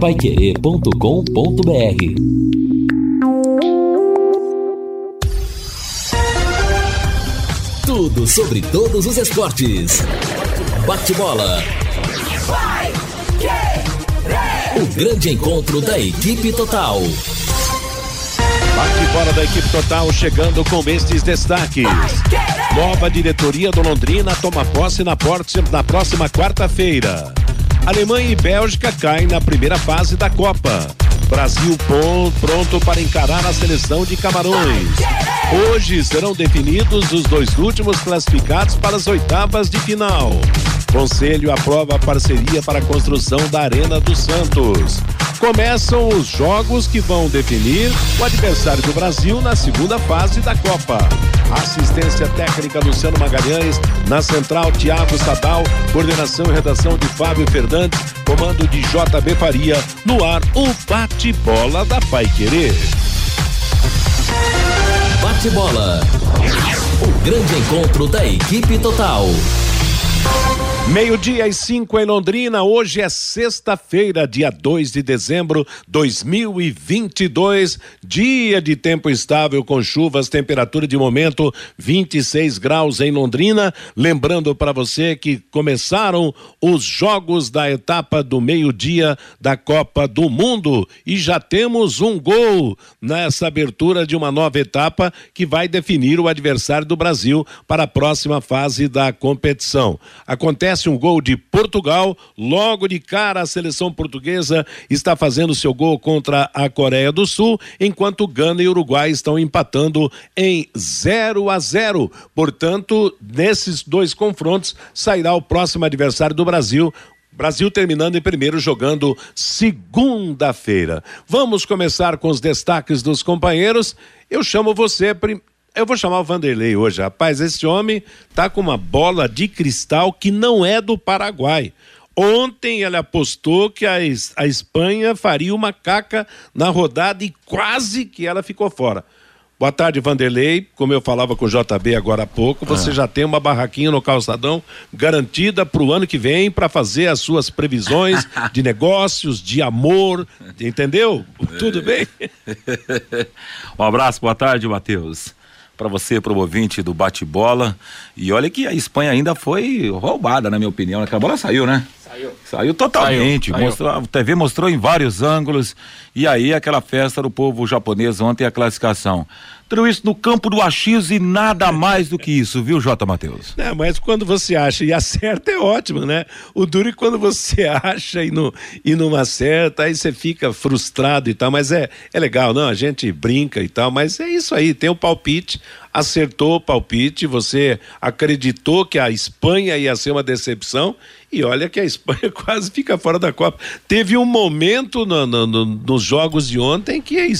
Paiquerê.com.br Tudo sobre todos os esportes. Bate-bola. O grande encontro da equipe total. Bate-bola da equipe total chegando com estes destaques. Nova diretoria do Londrina toma posse na, porte, na próxima quarta-feira. Alemanha e Bélgica caem na primeira fase da Copa. Brasil pronto para encarar a seleção de Camarões. Hoje serão definidos os dois últimos classificados para as oitavas de final. Conselho aprova a parceria para a construção da Arena dos Santos. Começam os jogos que vão definir o adversário do Brasil na segunda fase da Copa. Assistência técnica Luciano Magalhães, na central Tiago Sadal, coordenação e redação de Fábio Fernandes, comando de JB Faria, no ar o bate-bola da Pai Querer. Bate-bola. O grande encontro da equipe total. Meio-dia e cinco em Londrina, hoje é sexta-feira, dia 2 de dezembro 2022, dia de tempo estável com chuvas, temperatura de momento 26 graus em Londrina. Lembrando para você que começaram os jogos da etapa do meio-dia da Copa do Mundo e já temos um gol nessa abertura de uma nova etapa que vai definir o adversário do Brasil para a próxima fase da competição. Acontece acontece um gol de Portugal. Logo de cara, a seleção portuguesa está fazendo seu gol contra a Coreia do Sul, enquanto Gana e Uruguai estão empatando em 0 a 0. Portanto, nesses dois confrontos sairá o próximo adversário do Brasil, Brasil terminando em primeiro, jogando segunda-feira. Vamos começar com os destaques dos companheiros. Eu chamo você eu vou chamar o Vanderlei hoje, rapaz. Esse homem tá com uma bola de cristal que não é do Paraguai. Ontem ele apostou que a, a Espanha faria uma caca na rodada e quase que ela ficou fora. Boa tarde, Vanderlei. Como eu falava com o JB agora há pouco, você ah. já tem uma barraquinha no calçadão garantida para o ano que vem para fazer as suas previsões de negócios, de amor, entendeu? Tudo bem? um abraço, boa tarde, Matheus para você, para o ouvinte do bate-bola. E olha que a Espanha ainda foi roubada, na minha opinião. Aquela bola saiu, né? Saiu. Saiu totalmente. Saiu, Mostrou, a TV mostrou em vários ângulos. E aí, aquela festa do povo japonês ontem, a classificação. Tudo isso no campo do achismo e nada mais do que isso, viu, J. Matheus? É, mas quando você acha e acerta é ótimo, né? O duro é quando você acha e não, e não acerta, aí você fica frustrado e tal, mas é, é legal, não? A gente brinca e tal, mas é isso aí, tem o palpite, acertou o palpite, você acreditou que a Espanha ia ser uma decepção e olha que a Espanha quase fica fora da Copa. Teve um momento no, no, no, nos jogos de ontem que a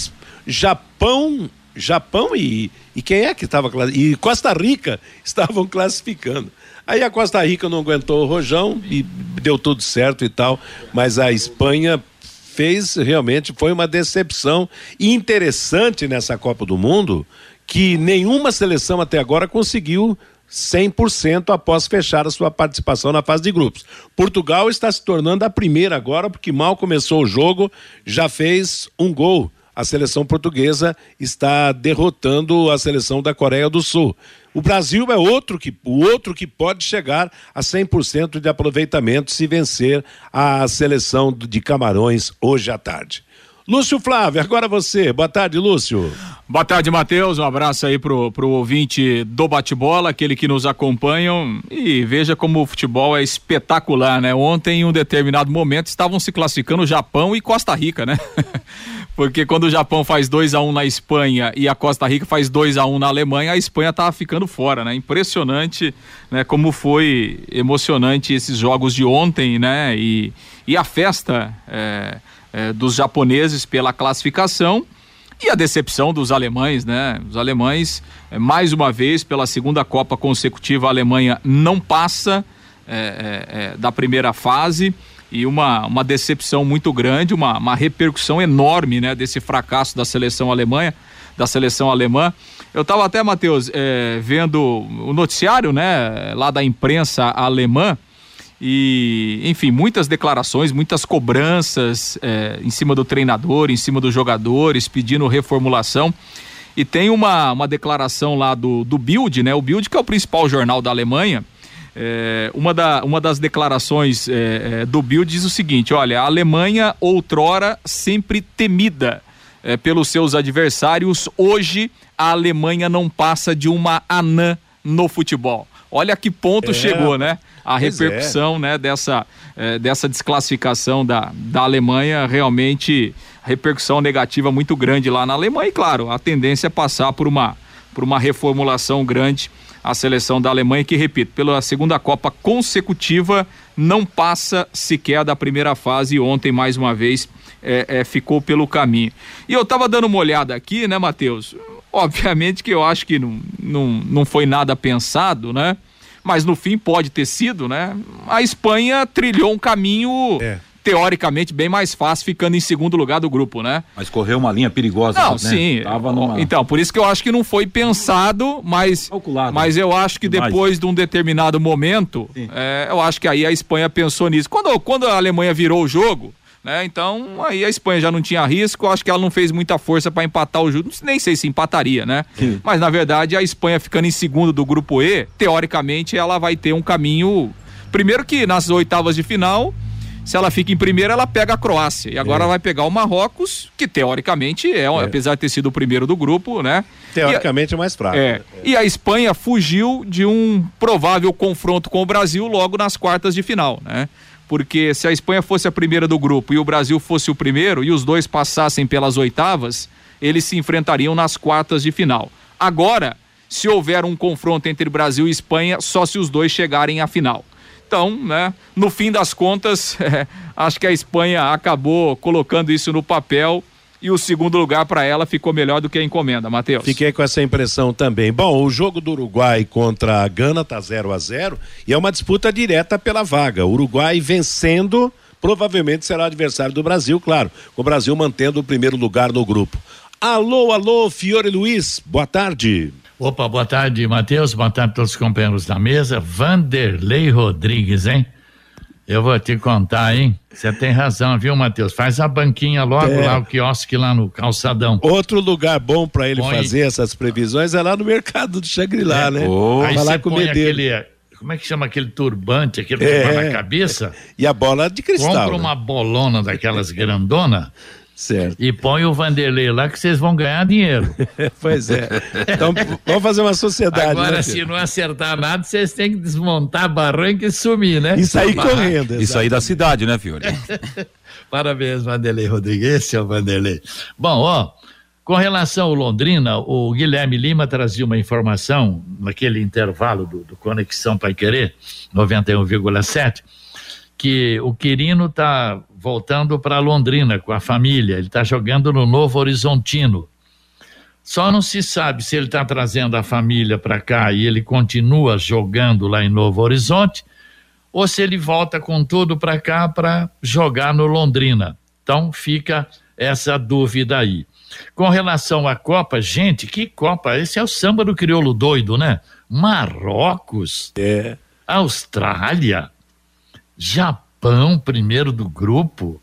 Japão Japão e, e quem é que estava e Costa Rica estavam classificando. Aí a Costa Rica não aguentou o rojão e deu tudo certo e tal, mas a Espanha fez realmente foi uma decepção e interessante nessa Copa do Mundo que nenhuma seleção até agora conseguiu 100% após fechar a sua participação na fase de grupos. Portugal está se tornando a primeira agora, porque mal começou o jogo, já fez um gol a seleção portuguesa está derrotando a seleção da Coreia do Sul. O Brasil é outro que, o outro que pode chegar a 100% de aproveitamento se vencer a seleção de Camarões hoje à tarde. Lúcio Flávio, agora você. Boa tarde, Lúcio. Boa tarde, Matheus. Um abraço aí pro, pro ouvinte do bate-bola, aquele que nos acompanham. E veja como o futebol é espetacular, né? Ontem, em um determinado momento, estavam se classificando Japão e Costa Rica, né? Porque quando o Japão faz 2 a 1 um na Espanha e a Costa Rica faz 2 a 1 um na Alemanha, a Espanha tava ficando fora, né? Impressionante, né? Como foi emocionante esses jogos de ontem, né? E, e a festa. É é, dos japoneses pela classificação e a decepção dos alemães, né? Os alemães, é, mais uma vez, pela segunda Copa consecutiva, a Alemanha não passa é, da primeira fase e uma, uma decepção muito grande, uma, uma repercussão enorme, né? Desse fracasso da seleção alemã, da seleção alemã. Eu estava até, Matheus, vendo o noticiário, né? Lá da imprensa alemã E, enfim, muitas declarações, muitas cobranças é, em cima do treinador, em cima dos jogadores, pedindo reformulação. E tem uma, uma declaração lá do, do Bild, né? O Bild, que é o principal jornal da Alemanha. É, uma, da, uma das declarações é, é, do Bild diz o seguinte: olha, a Alemanha, outrora sempre temida é, pelos seus adversários, hoje a Alemanha não passa de uma anã no futebol. Olha que ponto é. chegou, né? A pois repercussão né, dessa, dessa desclassificação da, da Alemanha realmente repercussão negativa muito grande lá na Alemanha e claro, a tendência é passar por uma, por uma reformulação grande a seleção da Alemanha que, repito, pela segunda Copa consecutiva não passa sequer da primeira fase e ontem mais uma vez é, é, ficou pelo caminho. E eu tava dando uma olhada aqui, né, Matheus? Obviamente que eu acho que não, não, não foi nada pensado, né? Mas no fim pode ter sido, né? A Espanha trilhou um caminho é teoricamente bem mais fácil ficando em segundo lugar do grupo, né? Mas correu uma linha perigosa, não, né? sim. Numa... Então, por isso que eu acho que não foi pensado, mas Calculado, mas eu acho que depois de um determinado momento, é, eu acho que aí a Espanha pensou nisso. Quando, quando a Alemanha virou o jogo, né? Então, aí a Espanha já não tinha risco, acho que ela não fez muita força para empatar o jogo, nem sei se empataria, né? Sim. Mas na verdade a Espanha ficando em segundo do grupo E, teoricamente ela vai ter um caminho primeiro que nas oitavas de final se ela fica em primeiro, ela pega a Croácia. E agora é. vai pegar o Marrocos, que teoricamente é, é, apesar de ter sido o primeiro do grupo, né? Teoricamente é mais fraco. É. E a Espanha fugiu de um provável confronto com o Brasil logo nas quartas de final, né? Porque se a Espanha fosse a primeira do grupo e o Brasil fosse o primeiro e os dois passassem pelas oitavas, eles se enfrentariam nas quartas de final. Agora, se houver um confronto entre Brasil e Espanha, só se os dois chegarem à final. Então, né, no fim das contas, é, acho que a Espanha acabou colocando isso no papel e o segundo lugar para ela ficou melhor do que a encomenda, Matheus. Fiquei com essa impressão também. Bom, o jogo do Uruguai contra a Gana tá 0 a 0 e é uma disputa direta pela vaga. O Uruguai vencendo, provavelmente será adversário do Brasil, claro, com o Brasil mantendo o primeiro lugar no grupo. Alô, alô, Fiore Luiz, boa tarde. Opa, boa tarde, Matheus. Boa tarde a todos os companheiros da mesa. Vanderlei Rodrigues, hein? Eu vou te contar, hein? Você tem razão, viu, Matheus? Faz a banquinha logo é. lá, o quiosque lá no calçadão. Outro lugar bom para ele põe... fazer essas previsões é lá no mercado do Xangri-Lá, é. né? Oh. Aí você põe aquele, como é que chama aquele turbante, aquele que é. na cabeça? E a bola de cristal. Compra né? uma bolona daquelas grandona Certo. E põe o Vanderlei lá que vocês vão ganhar dinheiro. pois é. Então vamos fazer uma sociedade. Agora, né, se não acertar nada, vocês têm que desmontar a barranca e sumir, né? E sair correndo. Isso aí da cidade, né, Fiore? Parabéns, Vanderlei Rodrigues. Esse é o Vanderlei. Bom, ó, com relação ao Londrina, o Guilherme Lima trazia uma informação naquele intervalo do, do Conexão Pai Querer, 91,7, que o Quirino está voltando para Londrina com a família. Ele está jogando no Novo Horizontino. Só não se sabe se ele está trazendo a família para cá e ele continua jogando lá em Novo Horizonte, ou se ele volta com tudo para cá para jogar no Londrina. Então fica essa dúvida aí. Com relação à Copa, gente, que Copa? Esse é o samba do crioulo doido, né? Marrocos, é. Austrália, Japão Japão, primeiro do grupo.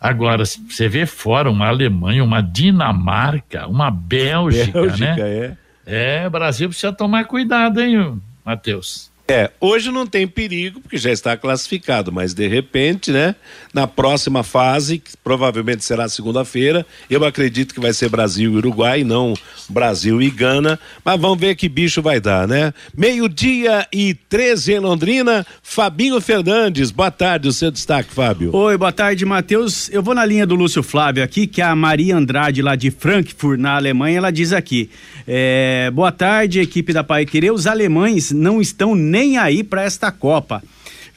Agora, você vê fora uma Alemanha, uma Dinamarca, uma Bélgica, Bélgica né? É. é, Brasil precisa tomar cuidado, hein, Matheus? É, hoje não tem perigo, porque já está classificado, mas de repente, né, na próxima fase, que provavelmente será segunda-feira, eu acredito que vai ser Brasil e Uruguai, não Brasil e Gana, mas vamos ver que bicho vai dar, né? Meio-dia e 13 em Londrina, Fabinho Fernandes, boa tarde, o seu destaque, Fábio. Oi, boa tarde, Matheus. Eu vou na linha do Lúcio Flávio aqui, que a Maria Andrade, lá de Frankfurt, na Alemanha, ela diz aqui: é, boa tarde, equipe da Pai Querer, os alemães não estão nem aí para esta Copa.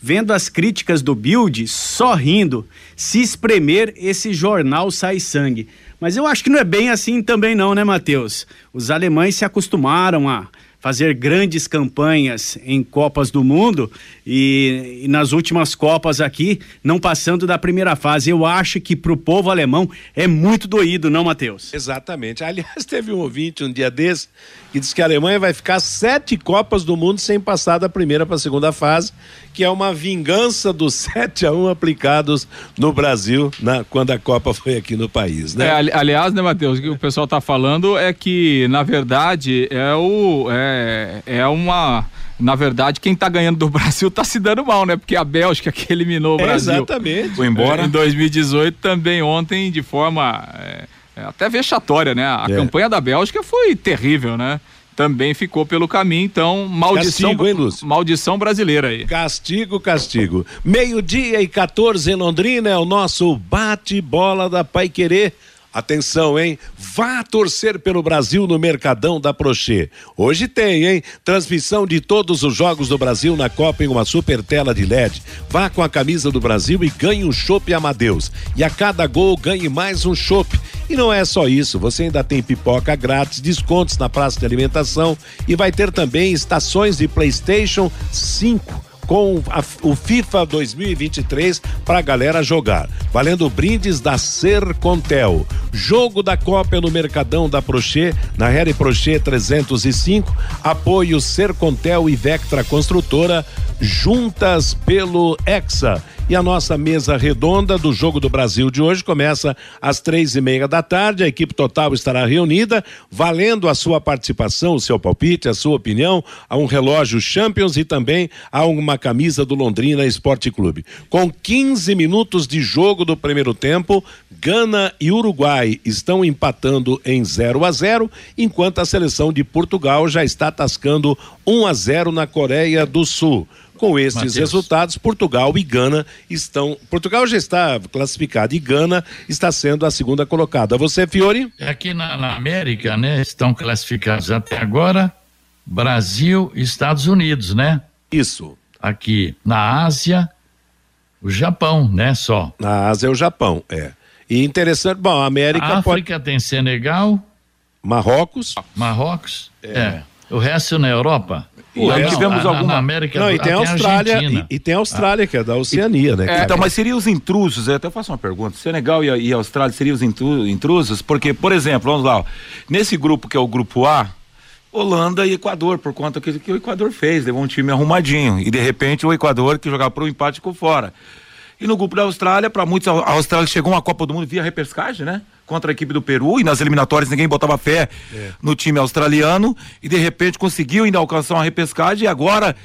Vendo as críticas do Build, só rindo. Se espremer, esse jornal sai sangue. Mas eu acho que não é bem assim também não, né, Matheus? Os alemães se acostumaram a fazer grandes campanhas em Copas do Mundo e, e, nas últimas Copas aqui, não passando da primeira fase. Eu acho que para o povo alemão é muito doído, não, Matheus? Exatamente. Aliás, teve um ouvinte um dia desse que disse que a Alemanha vai ficar sete Copas do Mundo sem passar da primeira para a segunda fase, que é uma vingança dos 7 a 1 aplicados no Brasil na, quando a Copa foi aqui no país, né? É, aliás, né, Matheus, o que o pessoal está falando é que, na verdade, é o. É é, é, uma na verdade, quem está ganhando do Brasil está se dando mal, né? Porque a Bélgica que eliminou o é, Brasil. Exatamente. Foi embora. É, em 2018 também ontem de forma é, é, até vexatória, né? A é. campanha da Bélgica foi terrível, né? Também ficou pelo caminho, então maldição, castigo, hein, maldição brasileira aí. Castigo, castigo. Meio-dia e 14 em Londrina é o nosso bate-bola da Pai Querer. Atenção, hein? Vá torcer pelo Brasil no Mercadão da Prochê. Hoje tem, hein? Transmissão de todos os jogos do Brasil na Copa em uma super tela de LED. Vá com a camisa do Brasil e ganhe um chopp Amadeus. E a cada gol ganhe mais um chopp. E não é só isso, você ainda tem pipoca grátis, descontos na praça de alimentação e vai ter também estações de PlayStation 5 com a, o FIFA 2023 para a galera jogar. Valendo brindes da Sercontel. Jogo da Copa no Mercadão da Prochê, na Harry Prochê 305. Apoio Sercontel e Vectra Construtora, juntas pelo Hexa. E a nossa mesa redonda do Jogo do Brasil de hoje começa às três e meia da tarde. A equipe total estará reunida, valendo a sua participação, o seu palpite, a sua opinião, a um relógio Champions e também a uma camisa do Londrina Esporte Clube. Com 15 minutos de jogo do primeiro tempo, Gana e Uruguai estão empatando em 0 a 0, enquanto a seleção de Portugal já está tascando 1 a 0 na Coreia do Sul. Com esses Mateus. resultados, Portugal e Gana estão. Portugal já está classificado e Gana está sendo a segunda colocada. Você, Fiore? Aqui na, na América, né? Estão classificados até agora Brasil e Estados Unidos, né? Isso. Aqui na Ásia, o Japão, né? Só. Na Ásia é o Japão, é. E interessante, bom, a América. A África pode... tem Senegal. Marrocos. Marrocos. É. é. O resto na Europa. Pô, não, tivemos na, alguma. Na América, não, e tem a Austrália, e, e, tem a Austrália, ah. que é da Oceania, né? É, então, mas seriam os intrusos, eu até faço uma pergunta. Senegal e, e Austrália seriam os intrusos? Porque, por exemplo, vamos lá, ó, nesse grupo que é o grupo A, Holanda e Equador, por conta que, que o Equador fez, levou um time arrumadinho. E de repente o Equador que jogava para o empate ficou fora. E no grupo da Austrália, para muitos, a Austrália chegou uma Copa do Mundo via repescagem, né? Contra a equipe do Peru e nas eliminatórias ninguém botava fé é. no time australiano e de repente conseguiu ainda alcançar uma repescagem e agora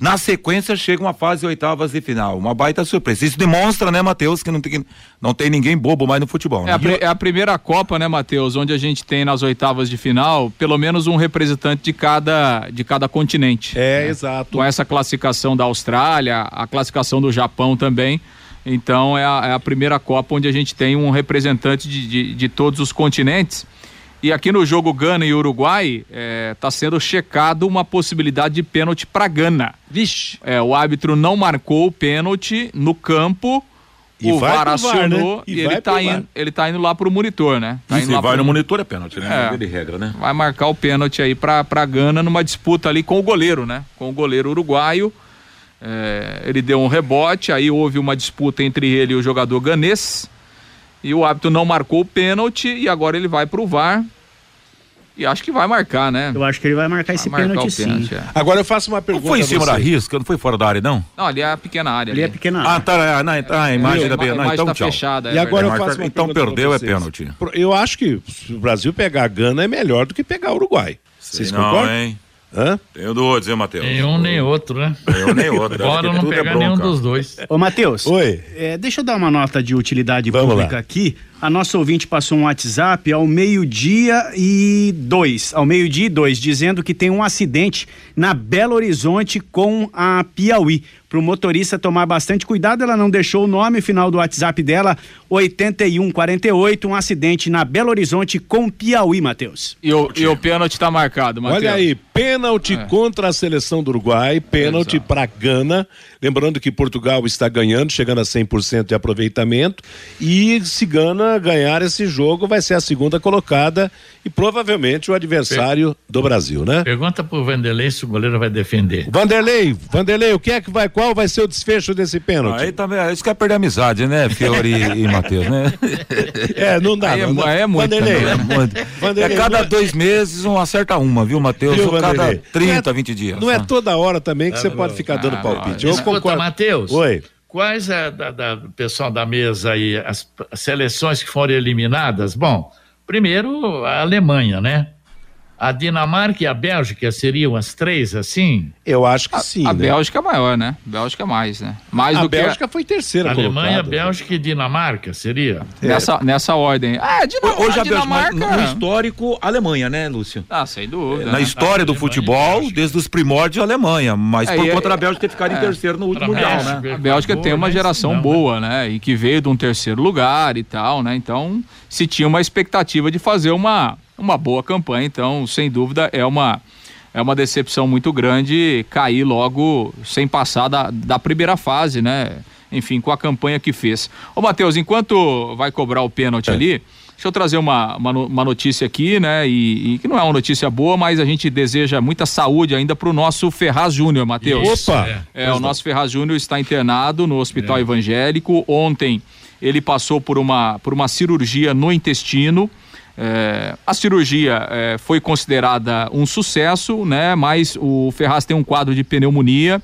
na sequência chega uma fase oitavas de final. Uma baita surpresa. Isso demonstra, né, Matheus, que não tem, não tem ninguém bobo mais no futebol. Né? É, a, é, a, primeira Copa, né, Matheus, onde a gente tem nas oitavas de final pelo menos um representante de cada, de cada continente. É, né? exato. Com essa classificação da Austrália, a classificação do Japão também. Então é a, é a, primeira Copa onde a gente tem um representante de, de, de todos os continentes. E aqui no jogo Gana e Uruguai está é, tá sendo checado uma possibilidade de pênalti para Gana. Vixe. É, o árbitro não marcou o pênalti no campo. E o VAR acionou né? e, e ele está indo, ele tá indo lá pro monitor, né? Tá Isso, vai pro... no monitor é pênalti, né? É, de regra, né? Vai marcar o pênalti aí para pra Gana numa disputa ali com o goleiro, né? Com o goleiro uruguaio. É, ele deu um rebote, aí houve uma disputa entre ele e o jogador ganês. E o árbitro não marcou o pênalti e agora ele vai pro VAR. E acho que vai marcar, né? Eu acho que ele vai marcar vai esse marcar pênalti, pênalti sim. É. Agora eu faço uma pergunta. Não foi em cima da risca? Não foi fora da área, não? Não, ali é a pequena área. Ali, ali. é pequena área. Ah, tá. É, não, tá a imagem da beira. Não, então tá tchau. fechada. E é agora eu faço uma Então perdeu, é pênalti. Eu acho que se o Brasil pegar a Gana é melhor do que pegar o Uruguai. Vocês não, concordam? Hein? Hã? Tenho dúvidas, hein, Matheus? Nenhum nem outro, né? Nenhum nem outro. Agora não é pegar é nenhum dos dois. Ô, Matheus. Oi. É, deixa eu dar uma nota de utilidade Vamos pública lá. aqui. A nossa ouvinte passou um WhatsApp ao meio-dia e dois, ao meio-dia e dois, dizendo que tem um acidente na Belo Horizonte com a Piauí. Para o motorista tomar bastante cuidado, ela não deixou o nome final do WhatsApp dela, 8148, um acidente na Belo Horizonte com Piauí, Matheus. E o, e o pênalti está marcado, Matheus. Olha aí, pênalti é. contra a seleção do Uruguai, pênalti para Gana. Lembrando que Portugal está ganhando, chegando a 100% de aproveitamento. E se Gana Ganhar esse jogo, vai ser a segunda colocada e provavelmente o adversário do Brasil, né? Pergunta pro Vanderlei se o goleiro vai defender. Vanderlei, Vanderlei, o que é que vai, qual vai ser o desfecho desse pênalti? Aí também, isso quer perder a amizade, né, Fiori e, e Matheus, né? É, não dá. Aí é não dá. é muito Vanderlei, também, É muito. Vanderlei, É cada não é- dois meses um acerta uma, viu, Matheus? Viu, Ou cada Vanderlei? 30, Não é- 20 dias. Não é né? toda hora também que você pode ficar dando palpite. Eu Escuta, concordo. Matheus. Oi. Quais é, da, da- pessoal da mesa aí, as, as seleções que foram eliminadas? Bom, primeiro a Alemanha, né? A Dinamarca e a Bélgica seriam as três, assim? Eu acho que sim. a né? Bélgica é maior, né? Bélgica é mais, né? Mais A do Bélgica foi terceira Alemanha, colocada. Bélgica e Dinamarca, seria? que nessa, nessa ordem. Ah, Dinamarca. Hoje a Bélgica, Dinamarca. no histórico, Alemanha, né, Lúcio? Ah, sem dúvida. Na né? história do Alemanha futebol, Bélgica. desde os primórdios, a Alemanha. Mas É, por e- conta da Bélgica ter ficado em é. terceiro no último mundial, México, né? A Bélgica tem uma né? geração Não, né? boa, né? E que veio de um terceiro lugar e tal, né? Então, se tinha uma expectativa de fazer uma, uma boa campanha. Então, sem dúvida, é uma, é uma decepção muito grande cair logo sem passar da, da primeira fase, né? Enfim, com a campanha que fez. Ô, Matheus, enquanto vai cobrar o pênalti ali, deixa eu trazer uma, uma, uma notícia aqui, né? E, e que não é uma notícia boa, mas a gente deseja muita saúde ainda pro nosso Ferraz Júnior, Matheus. Opa! é. É, o nosso Ferraz Júnior está internado no Hospital Evangélico. Ontem ele passou por uma, por uma cirurgia no intestino. É, a cirurgia é, foi considerada um sucesso, né? Mas o Ferraz tem um quadro de pneumonia.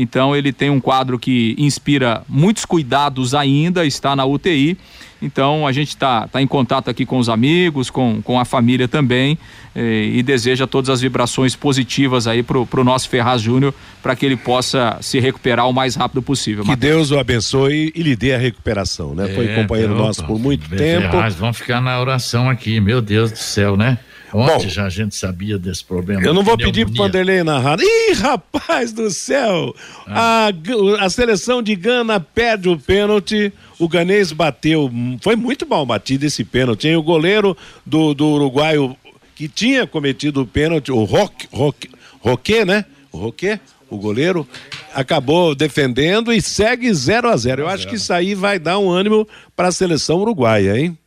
Então ele tem um quadro que inspira muitos cuidados ainda, está na UTI. Então a gente está tá em contato aqui com os amigos, com, com a família também, eh, e deseja todas as vibrações positivas aí pro, pro nosso Ferraz Júnior, para que ele possa se recuperar o mais rápido possível. Que Matheus. Deus o abençoe e lhe dê a recuperação, né? Foi É, companheiro opa, nosso por muito Ferraz, tempo. vamos ficar na oração aqui, meu Deus do céu, né? Ontem já a gente sabia desse problema. Eu não vou pneumonia. pedir pro Vanderlei narrar. Ih, rapaz do céu! A, G- a seleção de Gana perde o pênalti. O ganês bateu. Foi muito mal batido esse pênalti, hein? O goleiro do, do uruguaio que tinha cometido o pênalti, o Roque, Roque, Roque, né? O Roque, o goleiro, acabou defendendo e segue 0 a 0 Eu acho que isso aí vai dar um ânimo para a seleção uruguaia, hein?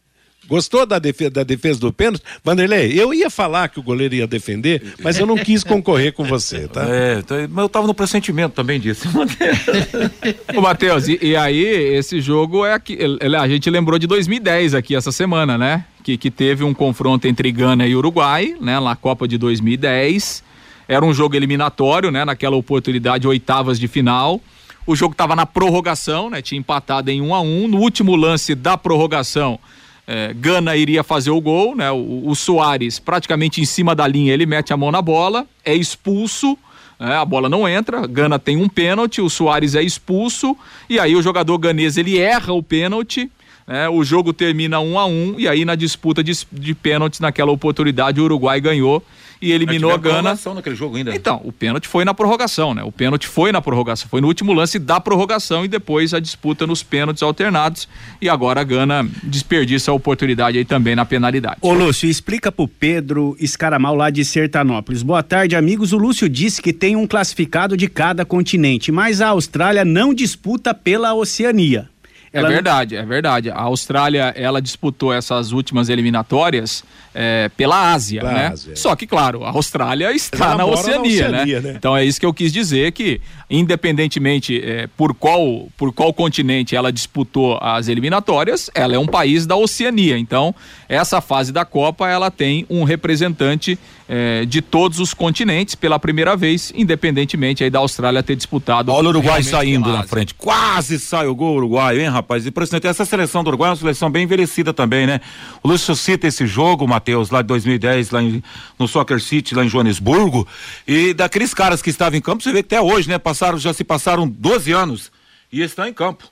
Gostou da defesa, da defesa do pênalti? Vanderlei, eu ia falar que o goleiro ia defender, mas eu não quis concorrer com você, tá? É, tá- mas eu tava no pressentimento também disso. Ô, Matheus, e, e aí, esse jogo é aqui. A gente lembrou de 2010 aqui essa semana, né? Que, que teve um confronto entre Gana e Uruguai, né? Na Copa de 2010. Era um jogo eliminatório, né? Naquela oportunidade, oitavas de final. O jogo estava na prorrogação, né? Tinha empatado em 1 a 1 No último lance da prorrogação, eh, Gana iria fazer o gol, né? O, o Soares, praticamente em cima da linha, ele mete a mão na bola, é expulso. né? a bola não entra, Gana tem um pênalti, o Soares é expulso, e aí o jogador ganês ele erra o pênalti, né? o jogo termina um a um, e aí na disputa de, de pênaltis, naquela oportunidade, o Uruguai ganhou e eliminou a Gana. naquele jogo ainda. Então, o pênalti foi na prorrogação, né? O pênalti foi na prorrogação, foi no último lance da prorrogação e depois a disputa nos pênaltis alternados. E agora a Gana desperdiça a oportunidade aí também na penalidade. Ô Lúcio, explica pro Pedro Escaramal lá de Sertanópolis. Boa tarde, amigos. O Lúcio disse que tem um classificado de cada continente, mas a Austrália não disputa pela Oceania. É verdade, é verdade. A Austrália, ela disputou essas últimas eliminatórias é, pela Ásia, Pela né? Ásia. Só que, claro, a Austrália está ela na mora na Oceania, Oceania, né? né? Então é isso que eu quis dizer que, independentemente é, por qual por qual continente ela disputou as eliminatórias, ela é um país da Oceania. Então essa fase da Copa ela tem um representante é, de todos os continentes pela primeira vez, independentemente aí da Austrália ter disputado. Olha o Uruguai saindo na frente. Quase sai o gol Uruguai, hein, rapaz? Impressionante. Essa seleção do Uruguai é uma seleção bem envelhecida também, né? O Lúcio cita esse jogo, Matheus, lá de 2010, lá em- no Soccer City, lá em Joanesburgo. E daqueles caras que estavam em campo, você vê que até hoje, né? Passaram, já se passaram 12 anos e estão em campo.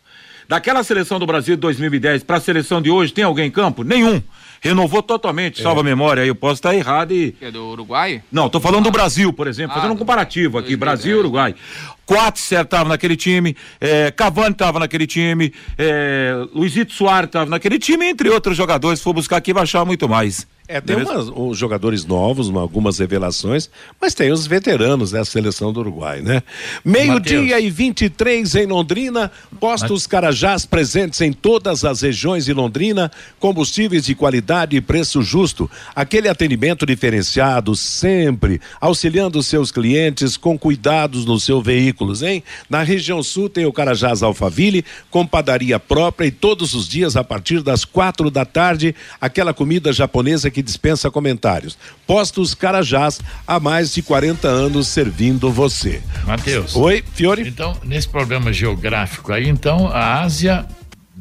Daquela seleção do Brasil de 2010 para a seleção de hoje, tem alguém em campo? Nenhum. Renovou totalmente, salva a memória aí. Eu posso estar errado e. É do Uruguai? Não, tô falando do Brasil, por exemplo, Ah, fazendo um comparativo aqui, 2010. Brasil e Uruguai. Quatzer tava naquele time, é, Cavani tava naquele time, é, Luizito Soares tava naquele time, entre outros jogadores, se for buscar aqui vai achar muito mais. É, tem umas, uns jogadores novos, uma, algumas revelações, mas tem os veteranos da seleção do Uruguai, né? Meio-dia e 23 em Londrina, postos Carajás presentes em todas as regiões de Londrina, combustíveis de qualidade e preço justo. Aquele atendimento diferenciado, sempre auxiliando seus clientes com cuidados nos seus veículos, hein? Na região sul tem o Carajás Alfaville, com padaria própria e todos os dias a partir das quatro da tarde, aquela comida japonesa que dispensa comentários. Postos Carajás, há mais de 40 anos servindo você. Matheus. Oi, Fiore? Então, nesse problema geográfico aí, então, a Ásia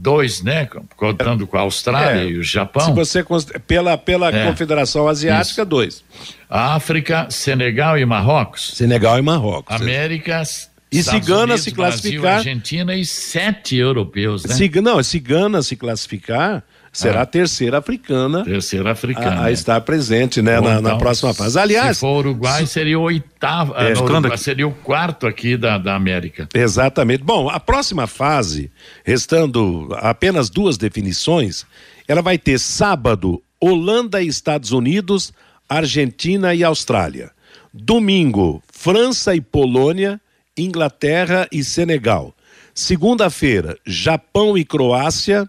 dois, né? Contando com a Austrália É, e o Japão. Se você pela pela É. Confederação Asiática, Isso. dois. A África, Senegal e Marrocos. Senegal e Marrocos. América. E Estados se Gana Unidos, se Brasil, classificar- Argentina e sete europeus, né? Se, não, se Gana se classificar, será Ah. a terceira africana Terceira africana. a, a estar presente né, na, na então, próxima fase. Aliás, se for Uruguai, seria o oitavo. É, não, ficando Uruguai seria o quarto aqui da, da América. Exatamente. Bom, a próxima fase, restando apenas duas definições, ela vai ter sábado Holanda e Estados Unidos, Argentina e Austrália. Domingo, França e Polônia, Inglaterra e Senegal. Segunda-feira, Japão e Croácia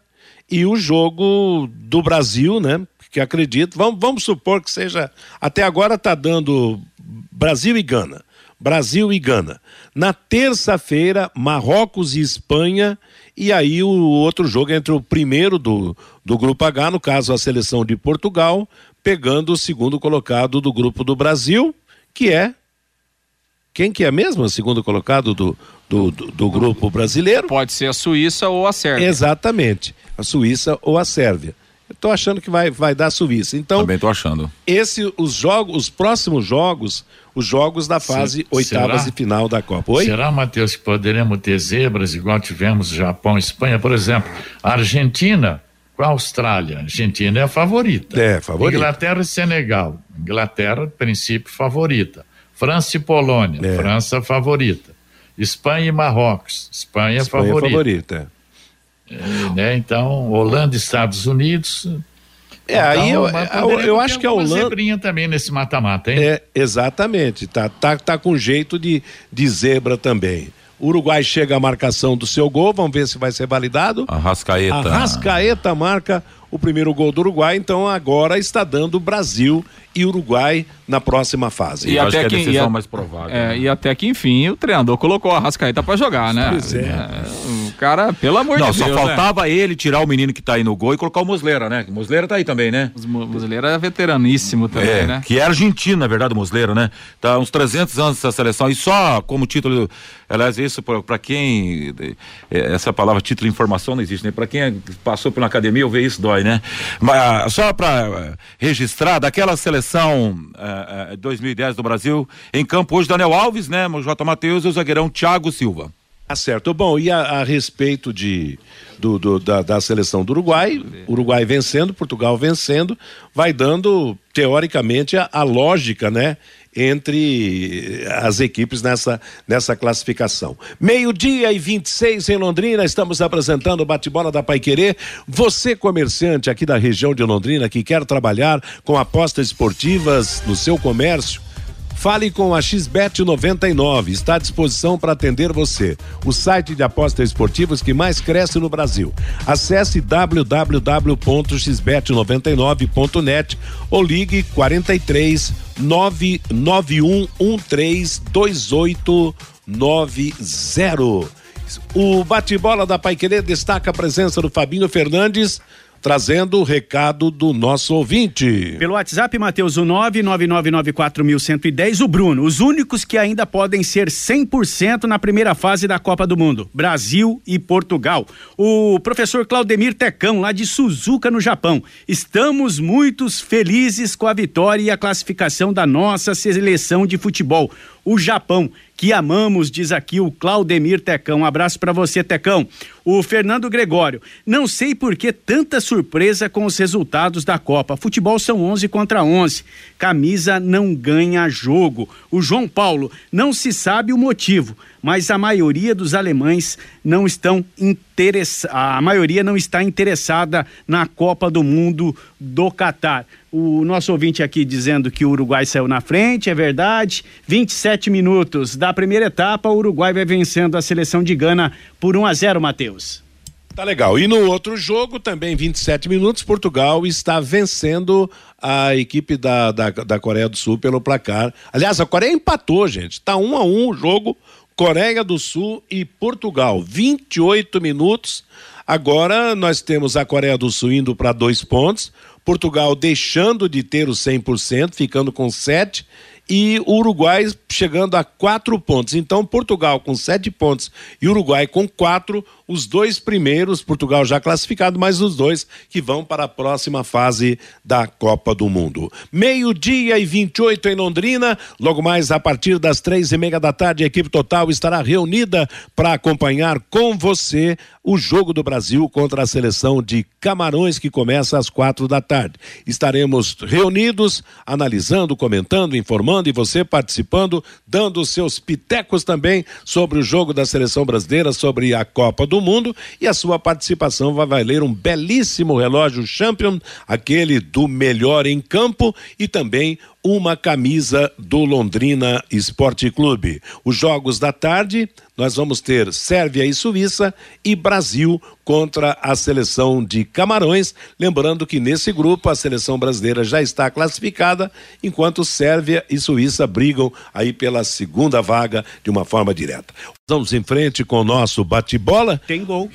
e o jogo do Brasil, né? Que acredito, vamos, vamos supor que seja. Até agora está dando Brasil e Gana. Brasil e Gana. Na terça-feira, Marrocos e Espanha. E aí o outro jogo entre o primeiro do, do grupo H, no caso a seleção de Portugal, pegando o segundo colocado do grupo do Brasil, que é. Quem que é mesmo o segundo colocado do, do, do, do grupo brasileiro? Pode ser a Suíça ou a Sérvia. Exatamente. A Suíça ou a Sérvia. Eu tô achando que vai, vai dar a Suíça. Então, Também tô achando. esse, os jogos, os próximos jogos, os jogos da fase Se- oitavas será? e final da Copa. Oi? Será, Matheus, que poderemos ter zebras igual tivemos Japão e Espanha? Por exemplo, a Argentina com a Austrália. A Argentina é a favorita. É, favorita. Inglaterra e Senegal. Inglaterra, princípio, favorita. França e Polônia. É. França, favorita. Espanha e Marrocos. Espanha, Espanha é favorita. favorita. Né? Então, Holanda e Estados Unidos. É, aí eu, eu, eu acho que a Holanda. zebrinha também nesse mata-mata, hein? É, exatamente. Tá, tá, tá com jeito de, de zebra também. Uruguai chega à marcação do seu gol, vamos ver se vai ser validado. Arrascaeta. Arrascaeta marca o primeiro gol do Uruguai, então agora está dando Brasil e Uruguai na próxima fase. E Eu acho até que é a que- decisão e a- mais provável. É, né? e até que enfim o treinador colocou a Rascaeta pra jogar, né? Pois é. O cara, pelo amor Não, de só Deus. né? faltava ele tirar o menino que tá aí no gol e colocar o Mosleira, né? O Mosleira tá aí também, né? Os mo- brasileiro é veteraníssimo também, É, né? que é argentino, na verdade, o Mosleiro, né? Tá uns 300 anos essa seleção e só como título, aliás, isso para quem é, essa palavra título de informação não existe, né? Para quem passou pela academia, eu ver isso dói, né? Mas só para registrar daquela seleção eh, eh, 2010 do Brasil, em campo hoje Daniel Alves, né? O J. Matheus e o zagueirão Thiago Silva. Tá certo. Bom, e a, a respeito de, do, do- da, da seleção do Uruguai, Uruguai vencendo, Portugal vencendo, vai dando, teoricamente, a, a lógica, né? Entre as equipes nessa, nessa classificação. Meio-dia e 26 em Londrina, estamos apresentando o bate-bola da Paiquerê. Você, comerciante aqui da região de Londrina, que quer trabalhar com apostas esportivas no seu comércio, Fale com a XBET 99, está à disposição para atender você. O site de apostas esportivas que mais cresce no Brasil. Acesse www.xbet99.net ou ligue 43 991 13 2890. O bate-bola da Paiquerê destaca a presença do Fabinho Fernandes, trazendo o recado do nosso ouvinte. Pelo WhatsApp, Matheus, o 999941110, o Bruno. Os únicos que ainda podem ser 100% na primeira fase da Copa do Mundo: Brasil e Portugal. O professor Claudemir Tecão, lá de Suzuka, no Japão. Estamos muito felizes com a vitória e a classificação da nossa seleção de futebol. O Japão, que amamos, diz aqui o Claudemir Tecão. Um abraço para você, Tecão. O Fernando Gregório, não sei por que tanta surpresa com os resultados da Copa. Futebol são 11 contra 11. Camisa não ganha jogo. O João Paulo, não se sabe o motivo, mas a maioria dos alemães não estão interessados. A maioria não está interessada na Copa do Mundo do Catar. O nosso ouvinte aqui dizendo que o Uruguai saiu na frente, é verdade. 27 minutos da primeira etapa, o Uruguai vai vencendo a seleção de Gana por 1 a 0, Matheus. Tá legal. E no outro jogo, também 27 minutos, Portugal está vencendo a equipe da, da, da Coreia do Sul pelo placar. Aliás, a Coreia empatou, gente. Tá um a um o jogo. Coreia do Sul e Portugal. 28 minutos. Agora nós temos a Coreia do Sul indo para dois pontos, Portugal deixando de ter os 100%, ficando com sete e o Uruguai chegando a quatro pontos. Então, Portugal com sete pontos e Uruguai com quatro, os dois primeiros, Portugal já classificado, mas os dois que vão para a próxima fase da Copa do Mundo. Meio-dia e 28 em Londrina, logo mais a partir das três e meia da tarde, a equipe total estará reunida para acompanhar com você o jogo do Brasil contra a seleção de Camarões, que começa às quatro da tarde. Estaremos reunidos, analisando, comentando, informando e você participando, dando seus pitecos também sobre o jogo da seleção brasileira, sobre a Copa do Mundo e a sua participação vai valer um belíssimo relógio Champion, aquele do melhor em campo e também uma camisa do Londrina Esporte Clube. Os jogos da tarde, nós vamos ter Sérvia e Suíça e Brasil contra a seleção de Camarões. Lembrando que nesse grupo a seleção brasileira já está classificada, enquanto Sérvia e Suíça brigam aí pela segunda vaga de uma forma direta. Vamos em frente com o nosso bate-bola. Tem gol.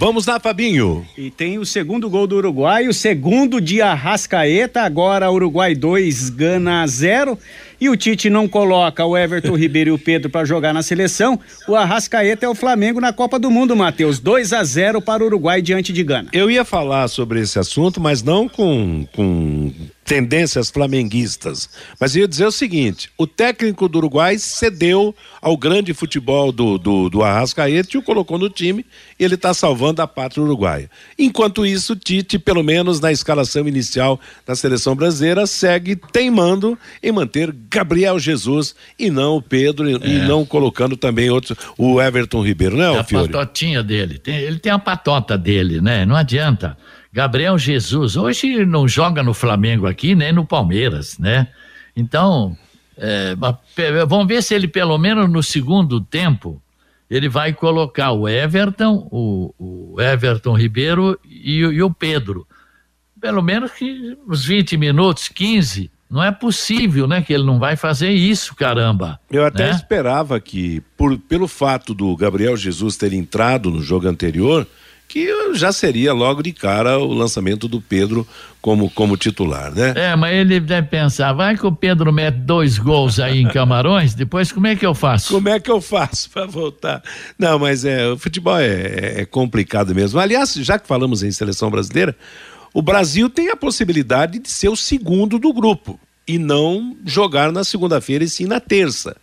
Vamos lá, Fabinho. E tem o segundo gol do Uruguai, o segundo de Arrascaeta, agora Uruguai 2, Gana 0. E o Tite não coloca o Everton Ribeiro e o Pedro para jogar na seleção. O Arrascaeta é o Flamengo na Copa do Mundo, Matheus. 2 a 0 para o Uruguai diante de Gana. Eu ia falar sobre esse assunto, mas não com, com tendências flamenguistas. Mas ia dizer o seguinte: o técnico do Uruguai cedeu ao grande futebol do, do, do Arrascaeta e o colocou no time e ele está salvando a pátria uruguaia. Enquanto isso, Tite, pelo menos na escalação inicial da seleção brasileira, segue teimando em manter Gabriel Jesus e não o Pedro é. e não colocando também outros, o Everton Ribeiro, né, a Fiore? A patotinha dele, tem, ele tem a patota dele, né? Não adianta. Gabriel Jesus, hoje não joga no Flamengo aqui, nem no Palmeiras, né? Então, é, vamos ver se ele, pelo menos no segundo tempo, ele vai colocar o Everton, o, o Everton Ribeiro e, e, o Pedro. Pelo menos que uns 20 minutos, 15, não é possível, né, que ele não vai fazer isso, caramba. Eu até né? esperava que, por, pelo fato do Gabriel Jesus ter entrado no jogo anterior, que já seria logo de cara o lançamento do Pedro como, como titular, né? É, mas ele deve pensar, vai que o Pedro mete dois gols aí em Camarões, depois como é que eu faço? Como é que eu faço para voltar? Não, mas é, o futebol é, é complicado mesmo. Aliás, já que falamos em seleção brasileira, o Brasil tem a possibilidade de ser o segundo do grupo e não jogar na segunda-feira e sim na terça.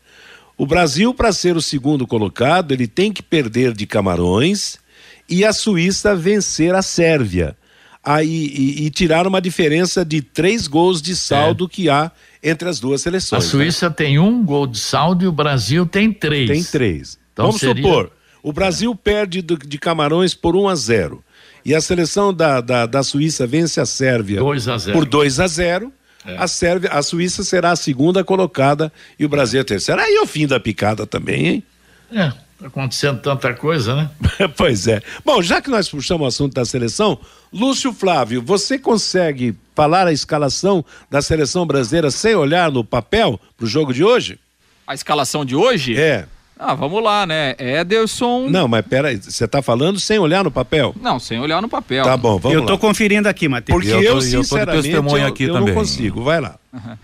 O Brasil, para ser o segundo colocado, ele tem que perder de Camarões e a Suíça vencer a Sérvia. Aí, e, e tirar uma diferença de três gols de saldo é. que há entre as duas seleções. A né? Suíça né? tem um gol de saldo e o Brasil tem três. Tem três. Então Vamos seria... supor, o Brasil é. perde do, de Camarões por 1 a 0 e a seleção da, da, da Suíça vence a Sérvia a por 2 a 0 é. a, Sérvia, a Suíça será a segunda colocada e o Brasil a terceira. Aí é o fim da picada também, hein? É, tá acontecendo tanta coisa, né? pois é. Bom, já que nós puxamos o assunto da seleção, Lúcio Flávio, você consegue falar a escalação da seleção brasileira sem olhar no papel pro jogo de hoje? A escalação de hoje? É. Ah, vamos lá, né? Ederson. Não, mas peraí, você está falando sem olhar no papel? Não, sem olhar no papel. Tá bom, vamos eu lá. Eu tô conferindo aqui, Matheus. Porque eu, eu, sinceramente, eu, eu, aqui eu também. não consigo. Vai lá.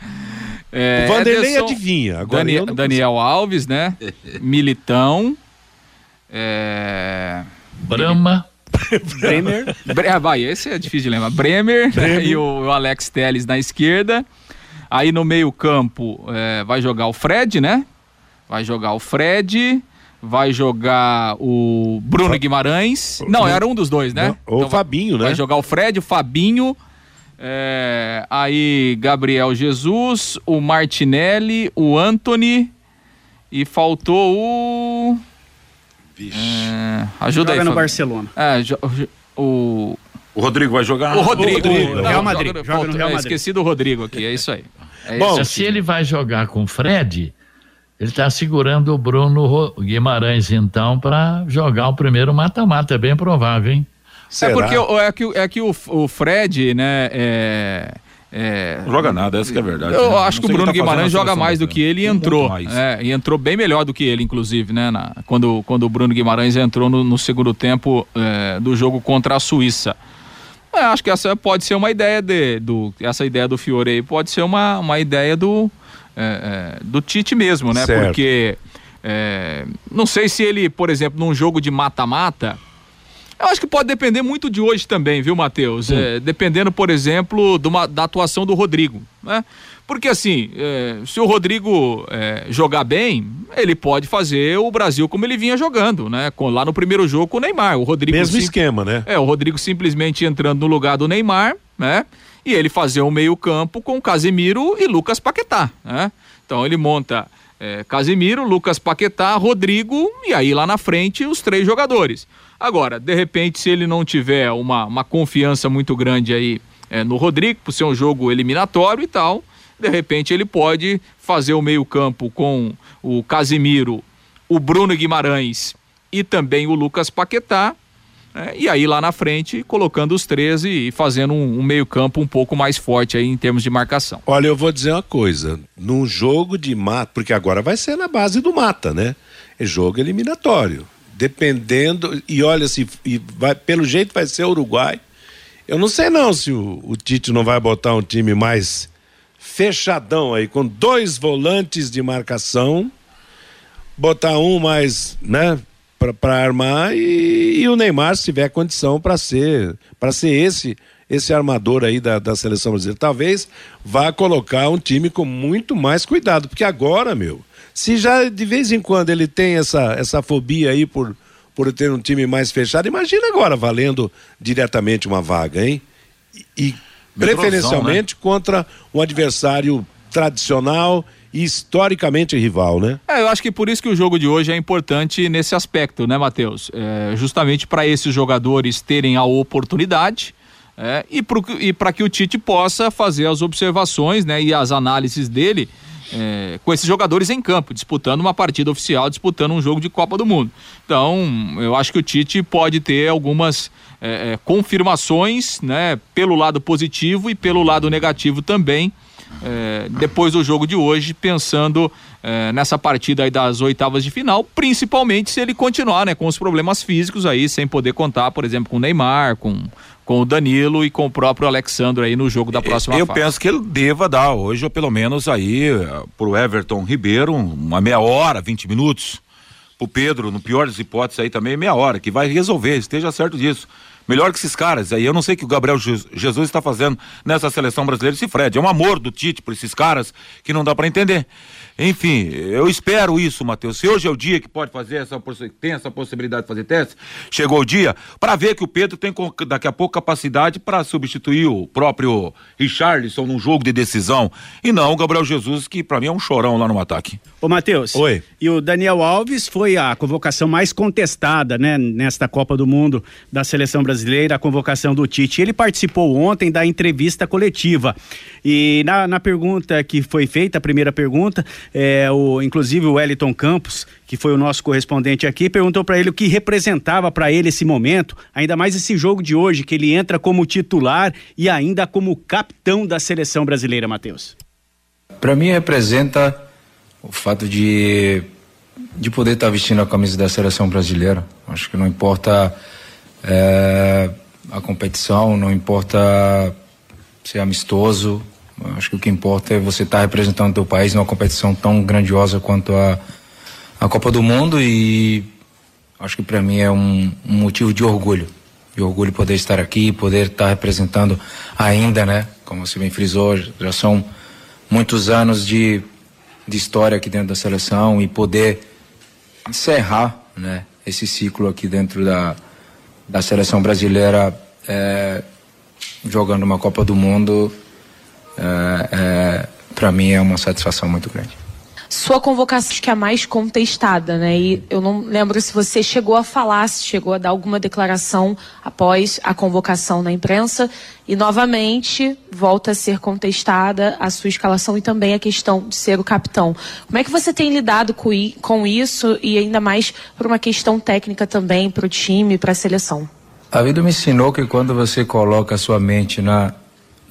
É, o Vanderlei Ederson, adivinha. Agora Dani, Daniel Alves, né? Militão. É... Brahma. Bremer. Bre... Ah, vai, esse é difícil de lembrar. Bremer, Bremer. e o, o Alex Teles na esquerda. Aí no meio campo é, vai jogar o Fred, né? Vai jogar o Fred, vai jogar o Bruno Guimarães. Não, era um dos dois, né? Ou Então o Fabinho, né? Vai jogar o Fred, o Fabinho, é, aí Gabriel Jesus, o Martinelli, o Anthony e faltou o. É, ajuda Joga aí, no Fábio. Barcelona. É, jo- jo- o. O Rodrigo vai jogar. O Rodrigo. Rodrigo, Não, Real Madrid, joga- joga no é, Madrid. Esqueci do Rodrigo aqui, é isso aí. É Bom, isso. Se ele vai jogar com o Fred, ele está segurando o Bruno Guimarães, então, para jogar o primeiro mata-mata. É bem provável, hein? É Será? porque o- é que, o- é que o, o Fred, né, é, é, Não joga nada, essa que é a verdade. Eu né? acho que o Bruno tá fazendo Guimarães joga mais do que ele e entrou. É, e entrou bem melhor do que ele, inclusive, né? na- quando, quando o Bruno Guimarães entrou no, no segundo tempo é, do jogo contra a Suíça. É, acho que essa pode ser uma ideia de, do. Essa ideia do Fiore aí pode ser uma, uma ideia do, é, é, do Tite mesmo, né? Certo. Porque não sei se ele, por exemplo, num jogo de mata-mata. Eu acho que pode depender muito de hoje também, viu, Matheus? É, dependendo, por exemplo, uma- da atuação do Rodrigo, né? Porque assim, é, se o Rodrigo é, jogar bem, ele pode fazer o Brasil como ele vinha jogando, né? Com, lá no primeiro jogo com o Neymar. O Rodrigo Mesmo sim- esquema, né? é, o Rodrigo simplesmente entrando no lugar do Neymar, né? E ele fazer um meio-campo com Casemiro e Lucas Paquetá, né? Então ele monta é, Casemiro, Lucas Paquetá, Rodrigo e aí lá na frente os três jogadores. Agora, de repente, se ele não tiver uma, uma confiança muito grande aí é, no Rodrigo, por ser um jogo eliminatório e tal, de repente ele pode fazer o meio-campo com o Casemiro, o Bruno Guimarães e também o Lucas Paquetá. Né? e aí lá na frente, colocando os 13 e fazendo um, um meio-campo um pouco mais forte aí em termos de marcação. Olha, eu vou dizer uma coisa. Num jogo de mata, porque agora vai ser na base do mata, né? É jogo eliminatório. Dependendo. E olha, se e vai, pelo jeito vai ser Uruguai. Eu não sei não se o, o Tite não vai botar um time mais fechadão aí, com dois volantes de marcação, botar um mais, né, para armar e, e o Neymar se tiver condição para ser para ser esse esse armador aí da, da seleção brasileira. Talvez vá colocar um time com muito mais cuidado, porque agora, meu, se já de vez em quando ele tem essa essa fobia aí por por ter um time mais fechado, imagina agora valendo diretamente uma vaga, hein? E, e Metrozão, preferencialmente contra um adversário tradicional historicamente rival, né? É, eu acho que por isso que o jogo de hoje é importante nesse aspecto, né, Matheus? É, justamente para esses jogadores terem a oportunidade é, e para que o Tite possa fazer as observações né, e as análises dele é, com esses jogadores em campo, disputando uma partida oficial, disputando um jogo de Copa do Mundo. Então, eu acho que o Tite pode ter algumas é, é, confirmações, né, pelo lado positivo e pelo lado negativo também, é, depois do jogo de hoje, pensando é, nessa partida aí das oitavas de final, principalmente se ele continuar, né, com os problemas físicos aí, sem poder contar, por exemplo, com o Neymar, com, com o Danilo e com o próprio Alexandre aí no jogo da próxima Eu fase. penso que ele deva dar hoje, ou pelo menos aí, eh, pro Everton Ribeiro, uma meia hora, 20 minutos. Pro Pedro, no pior das hipóteses aí também, meia hora, que vai resolver, esteja certo disso. Melhor que esses caras. Aí eu não sei o que o Gabriel Je- Jesus está fazendo nessa seleção brasileira, esse Fred. É um amor do Tite por esses caras que não dá para entender. Enfim, eu espero isso, Matheus. Se hoje é o dia que pode fazer essa tem essa possibilidade de fazer teste, chegou o dia, para ver que o Pedro tem daqui a pouco capacidade para substituir o próprio Richarlison num jogo de decisão. E não o Gabriel Jesus, que para mim é um chorão lá no ataque. Ô, Matheus. Oi. E o Daniel Alves foi a convocação mais contestada, né, nesta Copa do Mundo da seleção brasileira, a convocação do Tite. Ele participou ontem da entrevista coletiva. E na, na pergunta que foi feita, a primeira pergunta, é, o, inclusive o Wellington Campos, que foi o nosso correspondente aqui, perguntou para ele o que representava para ele esse momento, ainda mais esse jogo de hoje, que ele entra como titular e ainda como capitão da seleção brasileira, Matheus. Para mim representa o fato de de poder estar vestindo a camisa da seleção brasileira. Acho que não importa é, a competição, não importa ser amistoso. Acho que o que importa é você estar representando o teu país numa competição tão grandiosa quanto a a Copa do Mundo e acho que para mim é um, um motivo de orgulho. De orgulho poder estar aqui, poder estar representando ainda, né? Como você bem frisou, já são muitos anos de de história aqui dentro da seleção e poder encerrar né, esse ciclo aqui dentro da, da seleção brasileira é, jogando uma Copa do Mundo, é, é, para mim é uma satisfação muito grande sua convocação que é a mais contestada, né? E eu não lembro se você chegou a falar, se chegou a dar alguma declaração após a convocação na imprensa. E novamente volta a ser contestada a sua escalação e também a questão de ser o capitão. Como é que você tem lidado com isso e ainda mais por uma questão técnica também para o time, para a seleção? A vida me ensinou que quando você coloca a sua mente na,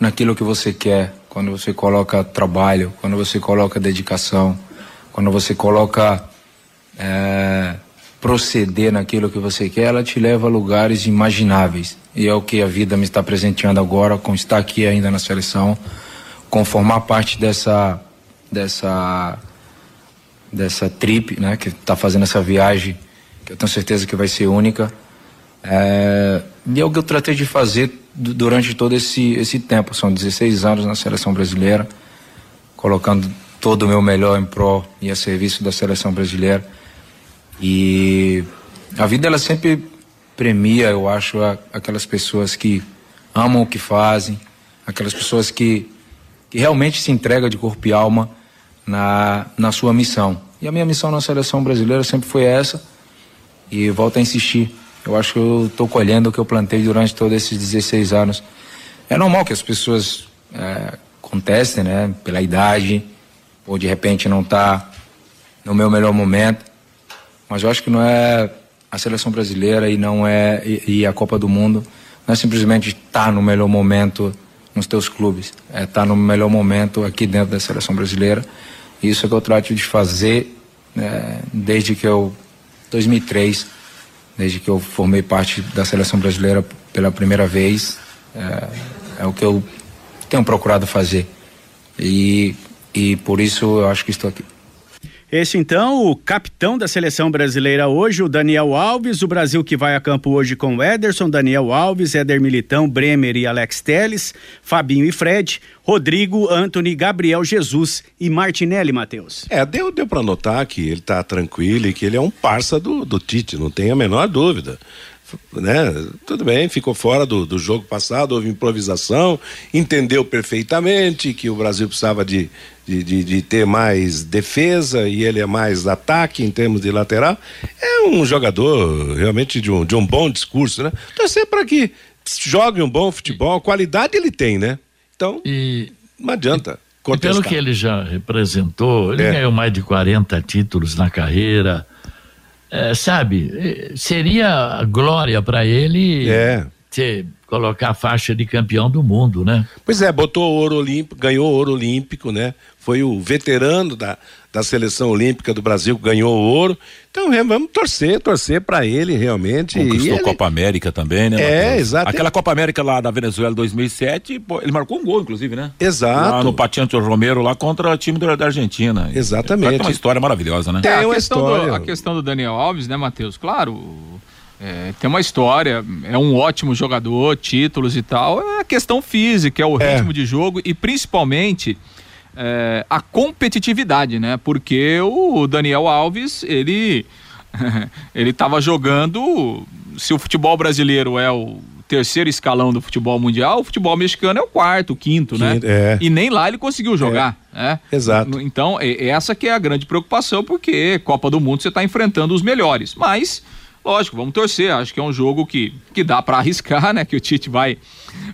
naquilo que você quer, quando você coloca trabalho, quando você coloca dedicação, quando você coloca é, proceder naquilo que você quer, ela te leva a lugares imagináveis. E é o que a vida me está presenteando agora, com estar aqui ainda na seleção, com formar parte dessa dessa dessa trip, né, que está fazendo essa viagem, que eu tenho certeza que vai ser única. É, e é o que eu tratei de fazer durante todo esse esse tempo. São 16 anos na seleção brasileira, colocando todo o meu melhor em prol e a serviço da seleção brasileira. E a vida ela sempre premia, eu acho, a, aquelas pessoas que amam o que fazem, aquelas pessoas que, que realmente se entregam de corpo e alma na, na sua missão. E a minha missão na seleção brasileira sempre foi essa, e volto a insistir. Eu acho que eu estou colhendo o que eu plantei durante todos esses 16 anos. É normal que as pessoas é, contestem, né, pela idade, ou de repente não está no meu melhor momento. Mas eu acho que não é a seleção brasileira e não é e, e a Copa do Mundo não é simplesmente estar tá no melhor momento nos teus clubes, é estar tá no melhor momento aqui dentro da seleção brasileira. E isso é que eu trato de fazer é, desde que eu 2003, desde que eu formei parte da seleção brasileira pela primeira vez, é, é o que eu tenho procurado fazer. E e por isso eu acho que estou aqui. Esse então, o capitão da seleção brasileira hoje, o Daniel Alves, o Brasil que vai a campo hoje com o Ederson, Daniel Alves, Éder Militão, Bremer e Alex Teles, Fabinho e Fred, Rodrigo, Anthony, Gabriel Jesus e Martinelli, Matheus. É, deu, deu para notar que ele está tranquilo e que ele é um parça do, do Tite, não tem a menor dúvida né? Tudo bem, ficou fora do, do jogo passado, houve improvisação, entendeu perfeitamente que o Brasil precisava de, de, de, de, ter mais defesa e ele é mais ataque em termos de lateral. É um jogador realmente de um, de um bom discurso, né? Torcer para que jogue um bom futebol, qualidade ele tem, né? Então, e, não adianta. E, e pelo que ele já representou, ele é. ganhou mais de 40 títulos na carreira é, sabe, seria glória para ele é. ter, colocar a faixa de campeão do mundo, né? Pois é, botou ouro olímpico, ganhou ouro olímpico, né? Foi o veterano da, da seleção olímpica do Brasil que ganhou ouro. Então vamos torcer, torcer para ele realmente. Conquistou a Copa América também, né? É, exato. Aquela Copa América lá da Venezuela 2007, pô, ele marcou um gol, inclusive, né? Exato. Lá no Patiante Romero, lá contra o time da, da Argentina. Exatamente. É uma história maravilhosa, né? Tem é, uma a história. Do, a questão do Daniel Alves, né, Matheus? Claro, é, tem uma história, é um ótimo jogador, títulos e tal. É a questão física, é o é. ritmo de jogo e principalmente é, a competitividade, né? Porque o Daniel Alves, ele ele estava jogando. Se o futebol brasileiro é o terceiro escalão do futebol mundial, o futebol mexicano é o quarto, o quinto, né? quinto né? É. E nem lá ele conseguiu jogar. É. Né? Exato. Então, essa que é a grande preocupação, porque Copa do Mundo você está enfrentando os melhores. Mas Lógico, vamos torcer. Acho que é um jogo que, que dá para arriscar, né? Que o Tite vai,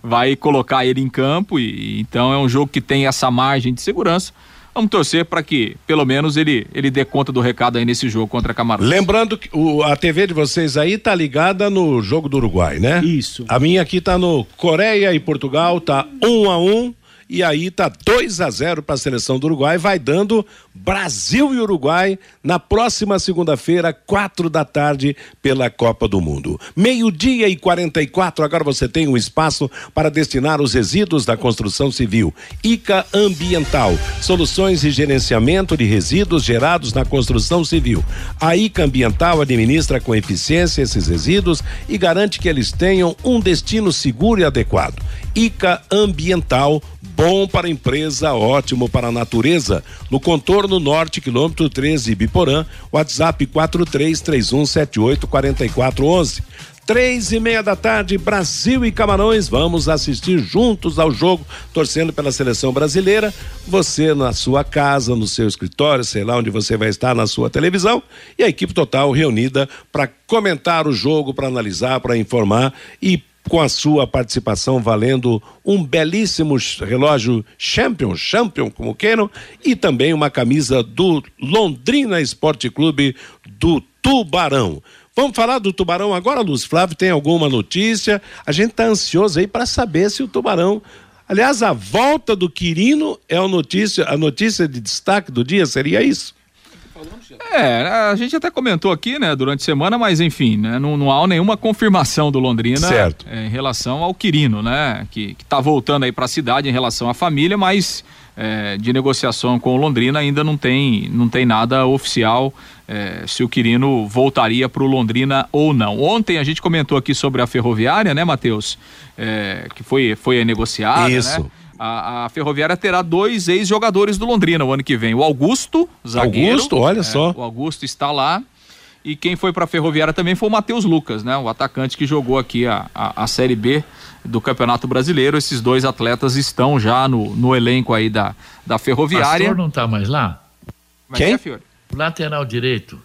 vai colocar ele em campo e então é um jogo que tem essa margem de segurança. Vamos torcer para que, pelo menos, ele, ele dê conta do recado aí nesse jogo contra Camarões. Lembrando que o, a TV de vocês aí tá ligada no jogo do Uruguai, né? Isso. A minha aqui tá no Coreia e Portugal, tá um a um e aí tá 2 a 0 para a seleção do Uruguai, vai dando Brasil e Uruguai na próxima segunda-feira, quatro da tarde, pela Copa do Mundo. Meio-dia e 44, agora você tem um espaço para destinar os resíduos da construção civil. ICA Ambiental, soluções e gerenciamento de resíduos gerados na construção civil. A ICA Ambiental administra com eficiência esses resíduos e garante que eles tenham um destino seguro e adequado. Ica Ambiental, bom para a empresa, ótimo para a natureza. No contorno norte, quilômetro 13, Biporã, WhatsApp 4331784411. Três e meia da tarde, Brasil e Camarões. Vamos assistir juntos ao jogo, torcendo pela seleção brasileira. Você na sua casa, no seu escritório, sei lá onde você vai estar, na sua televisão. E a equipe total reunida para comentar o jogo, para analisar, para informar e com a sua participação valendo um belíssimo relógio Champion, Champion como queiram, e também uma camisa do Londrina Esporte Clube do Tubarão. Vamos falar do Tubarão agora, Luz Flávio? Tem alguma notícia? A gente está ansioso aí para saber se o Tubarão. Aliás, a volta do Quirino é a notícia, a notícia de destaque do dia, seria isso? É, a gente até comentou aqui, né, durante a semana, mas enfim, né, não, não há nenhuma confirmação do Londrina certo. É, em relação ao Quirino, né, que, que tá voltando aí para a cidade em relação à família, mas é, de negociação com o Londrina ainda não tem, não tem nada oficial é, se o Quirino voltaria para o Londrina ou não. Ontem a gente comentou aqui sobre a ferroviária, né, Matheus? É, que foi, foi negociada, Isso. né? A, a, Ferroviária terá dois ex-jogadores do Londrina o ano que vem. O Augusto, zagueiro. Augusto, olha é, só. O Augusto está lá. E quem foi para a Ferroviária também foi o Matheus Lucas, né? O atacante que jogou aqui a, a, a, Série B do Campeonato Brasileiro. Esses dois atletas estão já no, no elenco aí da, da Ferroviária. O pastor não está mais lá? Mas quem? É, Fiore? O lateral direito,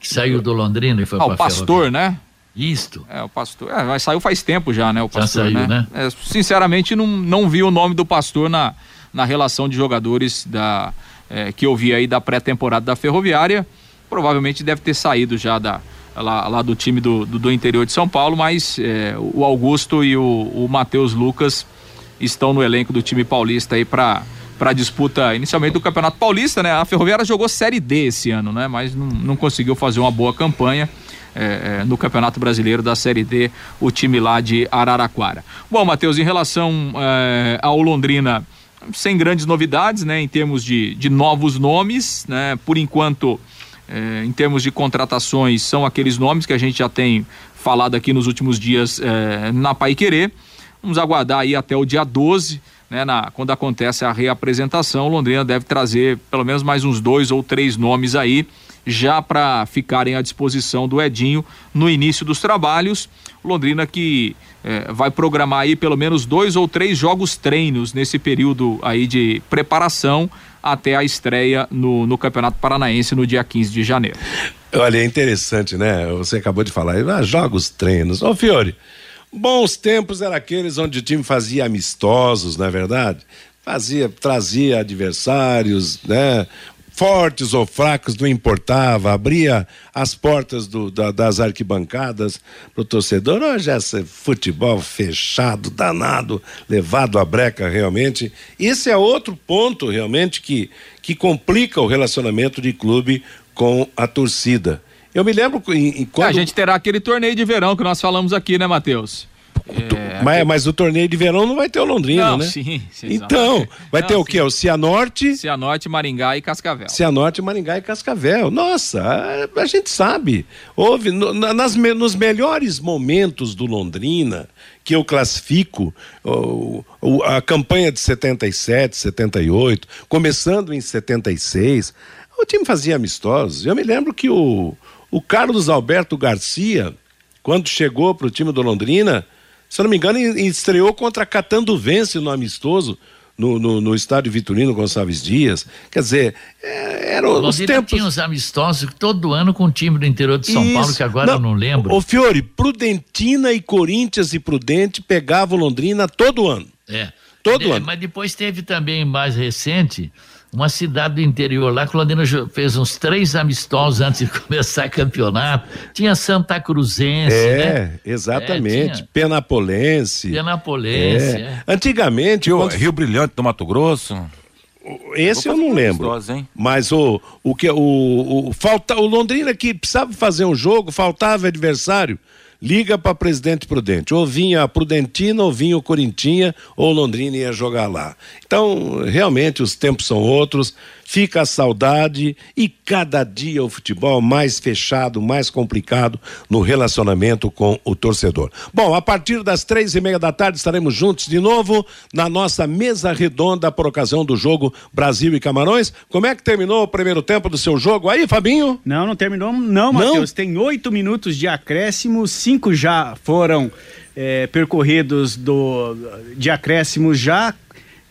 que saiu do Londrina e foi ah, para o pastor, né? Isto. É, o pastor. É, mas saiu faz tempo já, né? O pastor, já saiu, né? né? É, sinceramente, não, não vi o nome do pastor na, na relação de jogadores da, é, que eu vi aí da pré-temporada da Ferroviária. Provavelmente deve ter saído já da, lá, lá do time do, do, do interior de São Paulo, mas é, o Augusto e o, o Matheus Lucas estão no elenco do time paulista aí para para disputa inicialmente do Campeonato Paulista, né? A Ferroviária jogou Série D esse ano, né? Mas não, não conseguiu fazer uma boa campanha. É, é, no Campeonato Brasileiro da Série D, o time lá de Araraquara. Bom, Matheus, em relação é, ao Londrina, sem grandes novidades, né, em termos de, de novos nomes, né, por enquanto, é, em termos de contratações, são aqueles nomes que a gente já tem falado aqui nos últimos dias é, na Pai Querer. Vamos aguardar aí até o dia 12. Né, na, quando acontece a reapresentação, Londrina deve trazer pelo menos mais uns dois ou três nomes aí já para ficarem à disposição do Edinho no início dos trabalhos. Londrina que eh, vai programar aí pelo menos dois ou três jogos treinos nesse período aí de preparação até a estreia no, no Campeonato Paranaense no dia 15 de janeiro. Olha, é interessante, né? Você acabou de falar, ah, jogos, treinos. Ô, Fiore, bons tempos eram aqueles onde o time fazia amistosos, não é verdade? Fazia, trazia adversários, né? Fortes ou fracos, não importava, abria as portas do, da, das arquibancadas para o torcedor. Hoje é futebol fechado, danado, levado à breca realmente. Esse é outro ponto realmente que, que complica o relacionamento de clube com a torcida. Eu me lembro em, em quando... A gente terá aquele torneio de verão que nós falamos aqui, né, Matheus? É, mas, mas, o torneio de verão não vai ter o Londrina, não, né? Sim, sim Então, vai não, ter o sim. quê? O Cianorte. Cianorte, Maringá e Cascavel. Cianorte, Maringá e Cascavel. Nossa, a, a gente sabe. Houve, no, nas, nos melhores momentos do Londrina, que eu classifico, o, o, a campanha de 77, 78, começando em 76, o time fazia amistosos. Eu me lembro que o, o Carlos Alberto Garcia, quando chegou para o time do Londrina, se eu não me engano, estreou contra Catanduvense no amistoso. No, no, no, estádio Vitorino Gonçalves Dias. Quer dizer, é, era os tempos. tinha uns amistosos todo ano com o time do interior de São Isso. Paulo, que agora não, eu não lembro. Ô, Fiore, Prudentina e Corinthians e Prudente pegavam Londrina todo ano. É. Todo é, ano. Mas depois teve também, mais recente, uma cidade do interior lá, que o Londrina fez uns três amistosos antes de começar o campeonato. Tinha Santa Cruzense, é, né? exatamente. É, Penapolense. Penapolense, é. é. Antigamente... O quando... Rio Brilhante do Mato Grosso... Esse eu não lembro. Hein? Mas o, o que o, o, falta, o Londrina que precisava fazer um jogo, faltava adversário. Liga para Presidente Prudente. Ou vinha a Prudentina, ou vinha o Corintinha, ou Londrina ia jogar lá. Então, realmente, os tempos são outros fica a saudade e cada dia o futebol mais fechado, mais complicado no relacionamento com o torcedor. Bom, a partir das três e meia da tarde estaremos juntos de novo na nossa mesa redonda por ocasião do jogo Brasil e Camarões. Como é que terminou o primeiro tempo do seu jogo aí, Fabinho? Não, não terminou, não, Matheus. Tem oito minutos de acréscimo, cinco já foram é, percorridos do, de acréscimo já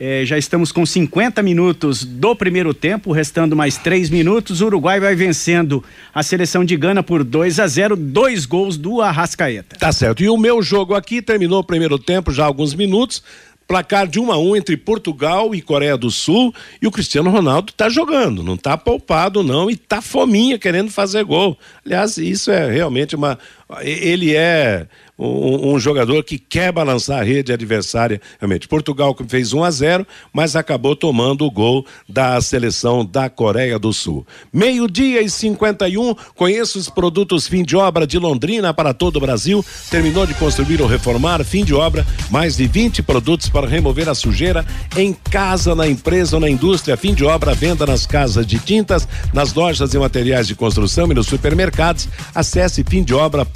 é, já estamos com 50 minutos do primeiro tempo, restando mais três minutos. O Uruguai vai vencendo a seleção de Gana por 2 a 0 dois gols do Arrascaeta. Tá certo. E o meu jogo aqui terminou o primeiro tempo, já há alguns minutos. Placar de 1 um a 1 um entre Portugal e Coreia do Sul. E o Cristiano Ronaldo está jogando, não está poupado, não, e está fominha querendo fazer gol. Aliás, isso é realmente uma. Ele é um, um, jogador que quer balançar a rede adversária. Realmente, Portugal fez 1 a 0, mas acabou tomando o gol da seleção da Coreia do Sul. Meio-dia e 51, conheço os produtos fim de obra de Londrina para todo o Brasil. Terminou de construir ou reformar, fim de obra, mais de 20 produtos para remover a sujeira em casa, na empresa ou na indústria. Fim de obra, venda nas casas de tintas, nas lojas e materiais de construção e nos supermercados. Acesse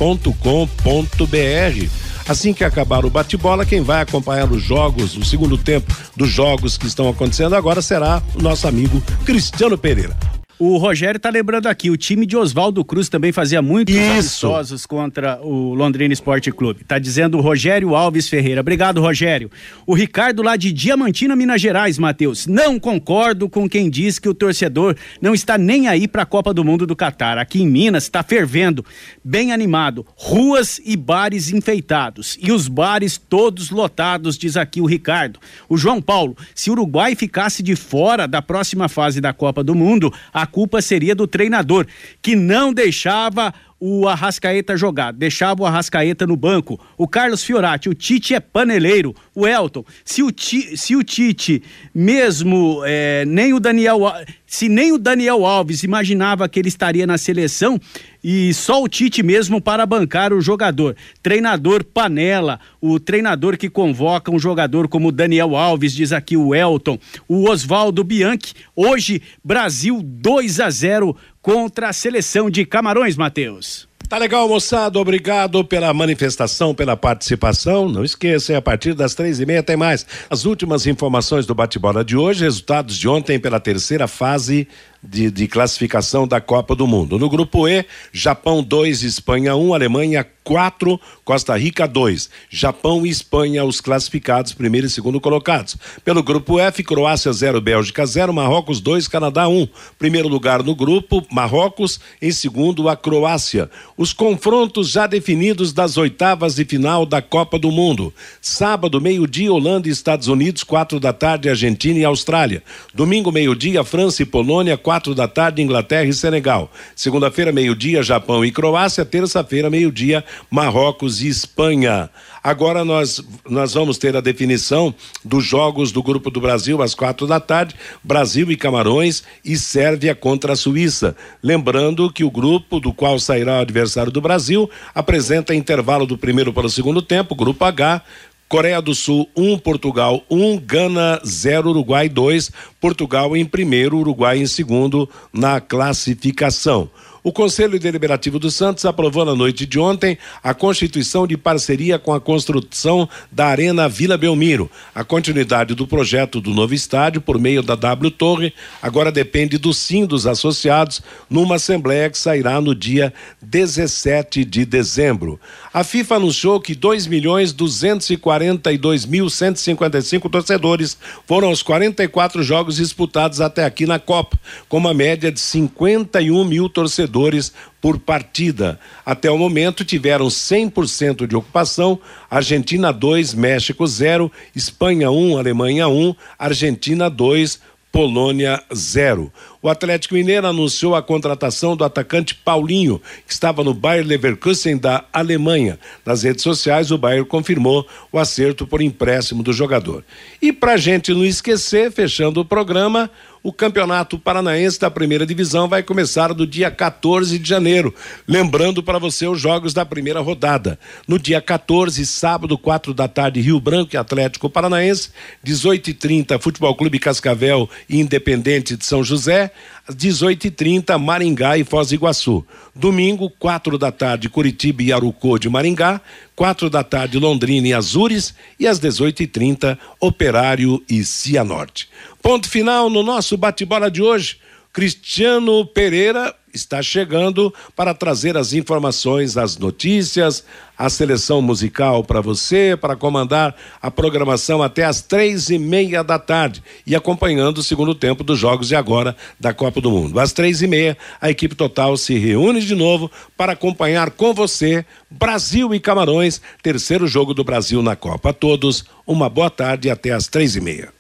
fimdeobra.com.br Assim que acabar o bate-bola, quem vai acompanhar os jogos, o segundo tempo dos jogos que estão acontecendo agora será o nosso amigo Cristiano Pereira. O Rogério tá lembrando aqui, o time de Oswaldo Cruz também fazia muitos amistosos contra o Londrina Esporte Clube. Tá dizendo o Rogério Alves Ferreira. Obrigado, Rogério. O Ricardo lá de Diamantina, Minas Gerais, Matheus. Não concordo com quem diz que o torcedor não está nem aí para a Copa do Mundo do Catar. Aqui em Minas está fervendo, bem animado, ruas e bares enfeitados e os bares todos lotados, diz aqui o Ricardo. O João Paulo, se o Uruguai ficasse de fora da próxima fase da Copa do Mundo, a a culpa seria do treinador, que não deixava o Arrascaeta jogar, deixava o Arrascaeta no banco. O Carlos Fiorati, o Tite é paneleiro. O Elton, se o, Ti, se o Tite, mesmo é, nem o Daniel, se nem o Daniel Alves imaginava que ele estaria na seleção e só o Tite mesmo para bancar o jogador. Treinador panela, o treinador que convoca um jogador como Daniel Alves, diz aqui o Elton. O Oswaldo Bianchi, hoje Brasil 2 a 0 contra a seleção de Camarões, Matheus. Tá legal, moçada. Obrigado pela manifestação, pela participação. Não esqueça, a partir das três e meia tem mais. As últimas informações do bate-bola de hoje, resultados de ontem pela terceira fase de, de, classificação da Copa do Mundo. No grupo E, Japão 2, Espanha 1, um, Alemanha 4, Costa Rica 2. Japão e Espanha, os classificados, primeiro e segundo colocados. Pelo grupo F, Croácia 0, Bélgica 0, Marrocos 2, Canadá 1. Um. Primeiro lugar no grupo, Marrocos, em segundo, a Croácia. Os confrontos já definidos das oitavas de final da Copa do Mundo. Sábado, meio-dia, Holanda e Estados Unidos, quatro da tarde, Argentina e Austrália. Domingo, meio-dia, França e Polônia, quatro quatro da tarde, Inglaterra e Senegal. Segunda-feira, meio-dia, Japão e Croácia. Terça-feira, meio-dia, Marrocos e Espanha. Agora nós, nós vamos ter a definição dos jogos do Grupo do Brasil às quatro da tarde, Brasil e Camarões e Sérvia contra a Suíça. Lembrando que o grupo do qual sairá o adversário do Brasil apresenta intervalo do primeiro para o segundo tempo, Grupo H, Coreia do Sul 1, um, Portugal 1, um, Gana 0, Uruguai 2, Portugal em primeiro, Uruguai em segundo na classificação. O Conselho Deliberativo do Santos aprovou na noite de ontem a constituição de parceria com a construção da Arena Vila Belmiro. A continuidade do projeto do novo estádio por meio da W Torre agora depende do sim dos associados numa assembleia que sairá no dia 17 de dezembro. A FIFA anunciou que 2 milhões 242 mil 155 torcedores foram aos 44 jogos disputados até aqui na Copa, com uma média de 51 mil torcedores por partida. Até o momento tiveram 100% de ocupação: Argentina 2, México 0, Espanha 1, um, Alemanha 1, um, Argentina 2, Polônia 0. O Atlético Mineiro anunciou a contratação do atacante Paulinho, que estava no Bayer Leverkusen da Alemanha. Nas redes sociais, o Bayer confirmou o acerto por empréstimo do jogador. E para gente não esquecer, fechando o programa, o Campeonato Paranaense da Primeira Divisão vai começar no dia 14 de janeiro. Lembrando para você os jogos da primeira rodada. No dia 14, sábado, 4 da tarde, Rio Branco e Atlético Paranaense. 18h30, Futebol Clube Cascavel e Independente de São José às 18h30, Maringá e Foz do Iguaçu. Domingo, 4 da tarde, Curitiba e Arucô de Maringá. 4 da tarde, Londrina e Azures. E às 18h30, Operário e Cianorte. Ponto final no nosso bate-bola de hoje. Cristiano Pereira está chegando para trazer as informações, as notícias, a seleção musical para você, para comandar a programação até às três e meia da tarde e acompanhando o segundo tempo dos jogos de agora da Copa do Mundo. Às três e meia, a equipe total se reúne de novo para acompanhar com você Brasil e Camarões, terceiro jogo do Brasil na Copa. A todos, uma boa tarde e até às três e meia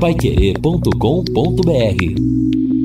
paiquerê.com.br